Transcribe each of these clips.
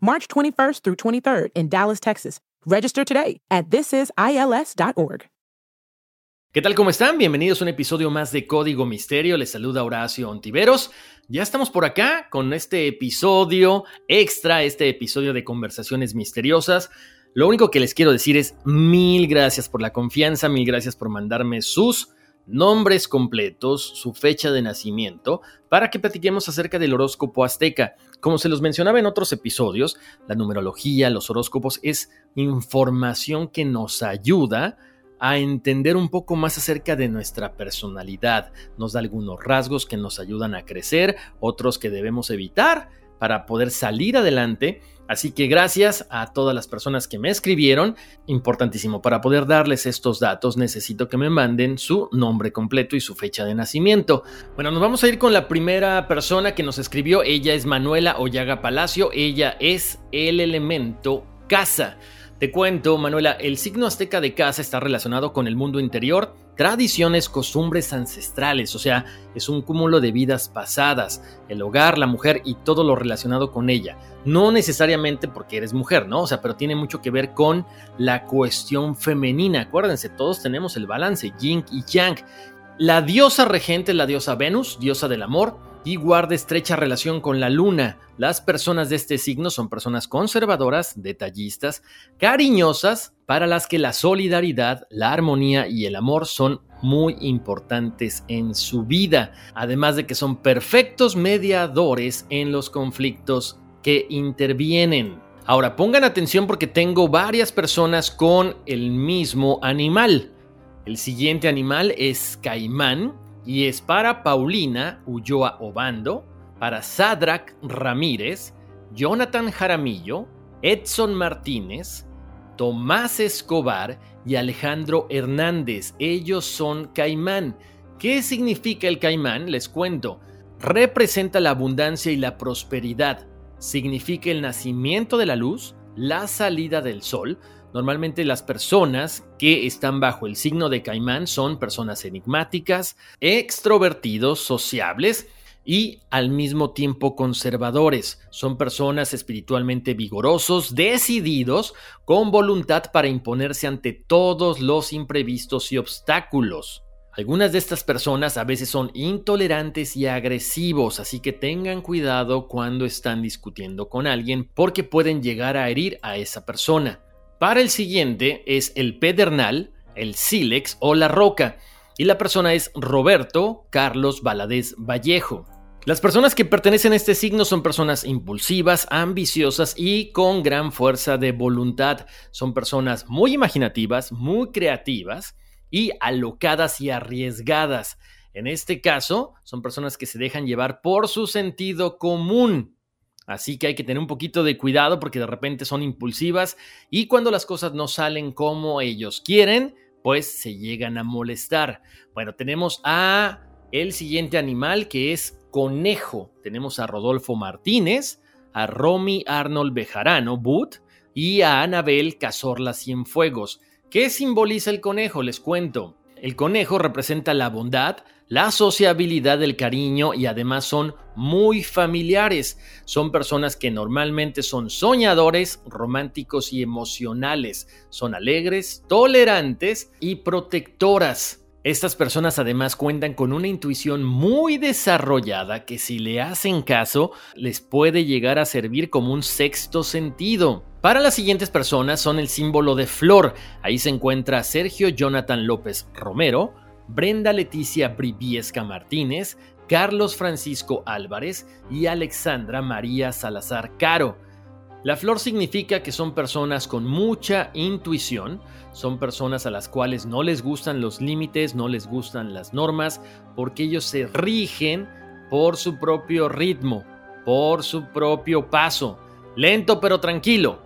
March 21st through 23rd in Dallas, Texas. Register today at thisisils.org. ¿Qué tal? ¿Cómo están? Bienvenidos a un episodio más de Código Misterio. Les saluda Horacio Ontiveros. Ya estamos por acá con este episodio extra, este episodio de conversaciones misteriosas. Lo único que les quiero decir es mil gracias por la confianza, mil gracias por mandarme sus nombres completos, su fecha de nacimiento, para que platiquemos acerca del horóscopo azteca. Como se los mencionaba en otros episodios, la numerología, los horóscopos es información que nos ayuda a entender un poco más acerca de nuestra personalidad. Nos da algunos rasgos que nos ayudan a crecer, otros que debemos evitar para poder salir adelante. Así que gracias a todas las personas que me escribieron. Importantísimo, para poder darles estos datos necesito que me manden su nombre completo y su fecha de nacimiento. Bueno, nos vamos a ir con la primera persona que nos escribió. Ella es Manuela Ollaga Palacio. Ella es el elemento casa. Te cuento, Manuela, el signo azteca de casa está relacionado con el mundo interior, tradiciones, costumbres ancestrales, o sea, es un cúmulo de vidas pasadas, el hogar, la mujer y todo lo relacionado con ella. No necesariamente porque eres mujer, ¿no? O sea, pero tiene mucho que ver con la cuestión femenina. Acuérdense, todos tenemos el balance, yin y yang. La diosa regente es la diosa Venus, diosa del amor, y guarda estrecha relación con la luna. Las personas de este signo son personas conservadoras, detallistas, cariñosas, para las que la solidaridad, la armonía y el amor son muy importantes en su vida, además de que son perfectos mediadores en los conflictos que intervienen. Ahora pongan atención porque tengo varias personas con el mismo animal. El siguiente animal es caimán, y es para Paulina Ulloa Obando, para Sadrak Ramírez, Jonathan Jaramillo, Edson Martínez, Tomás Escobar y Alejandro Hernández. Ellos son caimán. ¿Qué significa el caimán? Les cuento. Representa la abundancia y la prosperidad. Significa el nacimiento de la luz, la salida del sol, Normalmente las personas que están bajo el signo de caimán son personas enigmáticas, extrovertidos, sociables y al mismo tiempo conservadores. Son personas espiritualmente vigorosos, decididos, con voluntad para imponerse ante todos los imprevistos y obstáculos. Algunas de estas personas a veces son intolerantes y agresivos, así que tengan cuidado cuando están discutiendo con alguien porque pueden llegar a herir a esa persona. Para el siguiente es el pedernal, el sílex o la roca. Y la persona es Roberto Carlos Valadez Vallejo. Las personas que pertenecen a este signo son personas impulsivas, ambiciosas y con gran fuerza de voluntad. Son personas muy imaginativas, muy creativas y alocadas y arriesgadas. En este caso, son personas que se dejan llevar por su sentido común. Así que hay que tener un poquito de cuidado porque de repente son impulsivas y cuando las cosas no salen como ellos quieren, pues se llegan a molestar. Bueno, tenemos a el siguiente animal que es conejo. Tenemos a Rodolfo Martínez, a Romy Arnold Bejarano, Boot, y a Anabel Cazorla Cienfuegos. ¿Qué simboliza el conejo? Les cuento. El conejo representa la bondad, la sociabilidad del cariño y además son muy familiares. Son personas que normalmente son soñadores, románticos y emocionales. Son alegres, tolerantes y protectoras. Estas personas además cuentan con una intuición muy desarrollada que si le hacen caso les puede llegar a servir como un sexto sentido. Para las siguientes personas son el símbolo de flor. Ahí se encuentra Sergio Jonathan López Romero, Brenda Leticia Briviesca Martínez, Carlos Francisco Álvarez y Alexandra María Salazar Caro. La flor significa que son personas con mucha intuición, son personas a las cuales no les gustan los límites, no les gustan las normas, porque ellos se rigen por su propio ritmo, por su propio paso, lento pero tranquilo.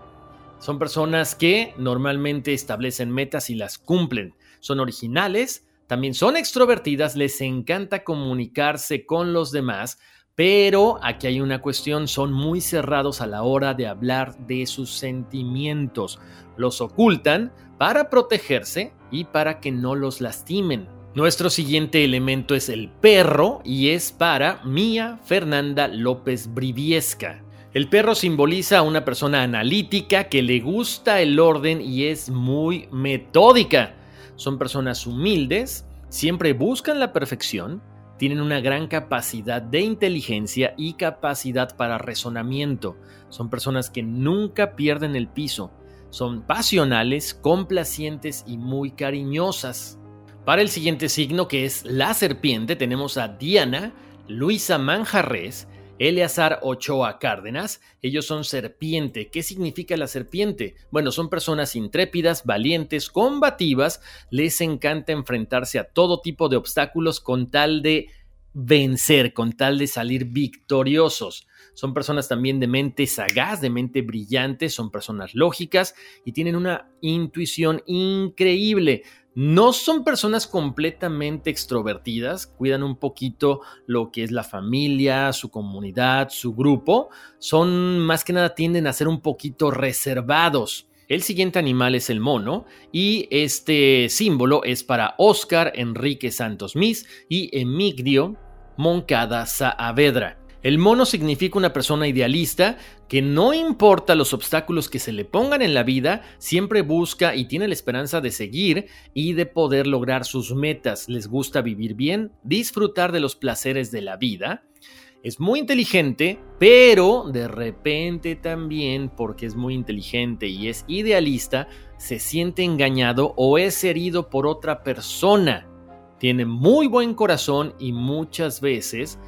Son personas que normalmente establecen metas y las cumplen. Son originales, también son extrovertidas, les encanta comunicarse con los demás, pero aquí hay una cuestión, son muy cerrados a la hora de hablar de sus sentimientos. Los ocultan para protegerse y para que no los lastimen. Nuestro siguiente elemento es el perro y es para Mía Fernanda López Briviesca. El perro simboliza a una persona analítica que le gusta el orden y es muy metódica. Son personas humildes, siempre buscan la perfección, tienen una gran capacidad de inteligencia y capacidad para razonamiento. Son personas que nunca pierden el piso. Son pasionales, complacientes y muy cariñosas. Para el siguiente signo, que es la serpiente, tenemos a Diana, Luisa Manjarres, Eleazar Ochoa Cárdenas. Ellos son serpiente. ¿Qué significa la serpiente? Bueno, son personas intrépidas, valientes, combativas. Les encanta enfrentarse a todo tipo de obstáculos con tal de vencer, con tal de salir victoriosos. Son personas también de mente sagaz, de mente brillante, son personas lógicas y tienen una intuición increíble. No son personas completamente extrovertidas, cuidan un poquito lo que es la familia, su comunidad, su grupo. Son más que nada tienden a ser un poquito reservados. El siguiente animal es el mono y este símbolo es para Oscar Enrique Santos Mis y Emigdio Moncada Saavedra. El mono significa una persona idealista que no importa los obstáculos que se le pongan en la vida, siempre busca y tiene la esperanza de seguir y de poder lograr sus metas. Les gusta vivir bien, disfrutar de los placeres de la vida. Es muy inteligente, pero de repente también, porque es muy inteligente y es idealista, se siente engañado o es herido por otra persona. Tiene muy buen corazón y muchas veces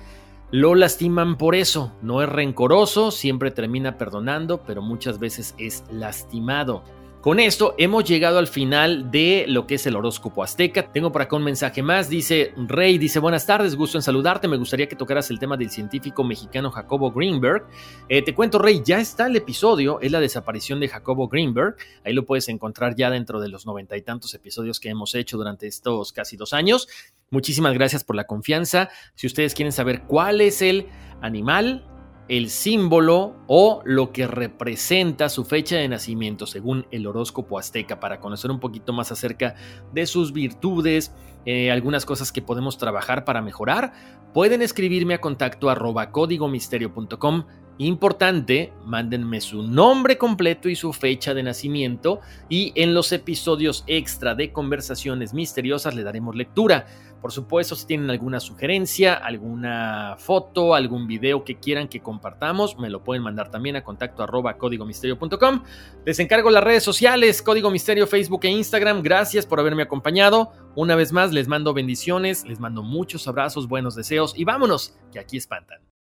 lo lastiman por eso. No es rencoroso, siempre termina perdonando, pero muchas veces es lastimado. Con esto hemos llegado al final de lo que es el horóscopo azteca. Tengo por acá un mensaje más. Dice Rey, dice buenas tardes, gusto en saludarte. Me gustaría que tocaras el tema del científico mexicano Jacobo Greenberg. Eh, te cuento Rey, ya está el episodio, es la desaparición de Jacobo Greenberg. Ahí lo puedes encontrar ya dentro de los noventa y tantos episodios que hemos hecho durante estos casi dos años. Muchísimas gracias por la confianza. Si ustedes quieren saber cuál es el animal, el símbolo o lo que representa su fecha de nacimiento según el horóscopo azteca para conocer un poquito más acerca de sus virtudes, eh, algunas cosas que podemos trabajar para mejorar, pueden escribirme a contacto códigomisterio.com. Importante, mándenme su nombre completo y su fecha de nacimiento y en los episodios extra de conversaciones misteriosas le daremos lectura. Por supuesto, si tienen alguna sugerencia, alguna foto, algún video que quieran que compartamos, me lo pueden mandar también a contacto arroba códigomisterio.com. Les encargo las redes sociales, Código Misterio, Facebook e Instagram. Gracias por haberme acompañado. Una vez más, les mando bendiciones, les mando muchos abrazos, buenos deseos y vámonos, que aquí espantan.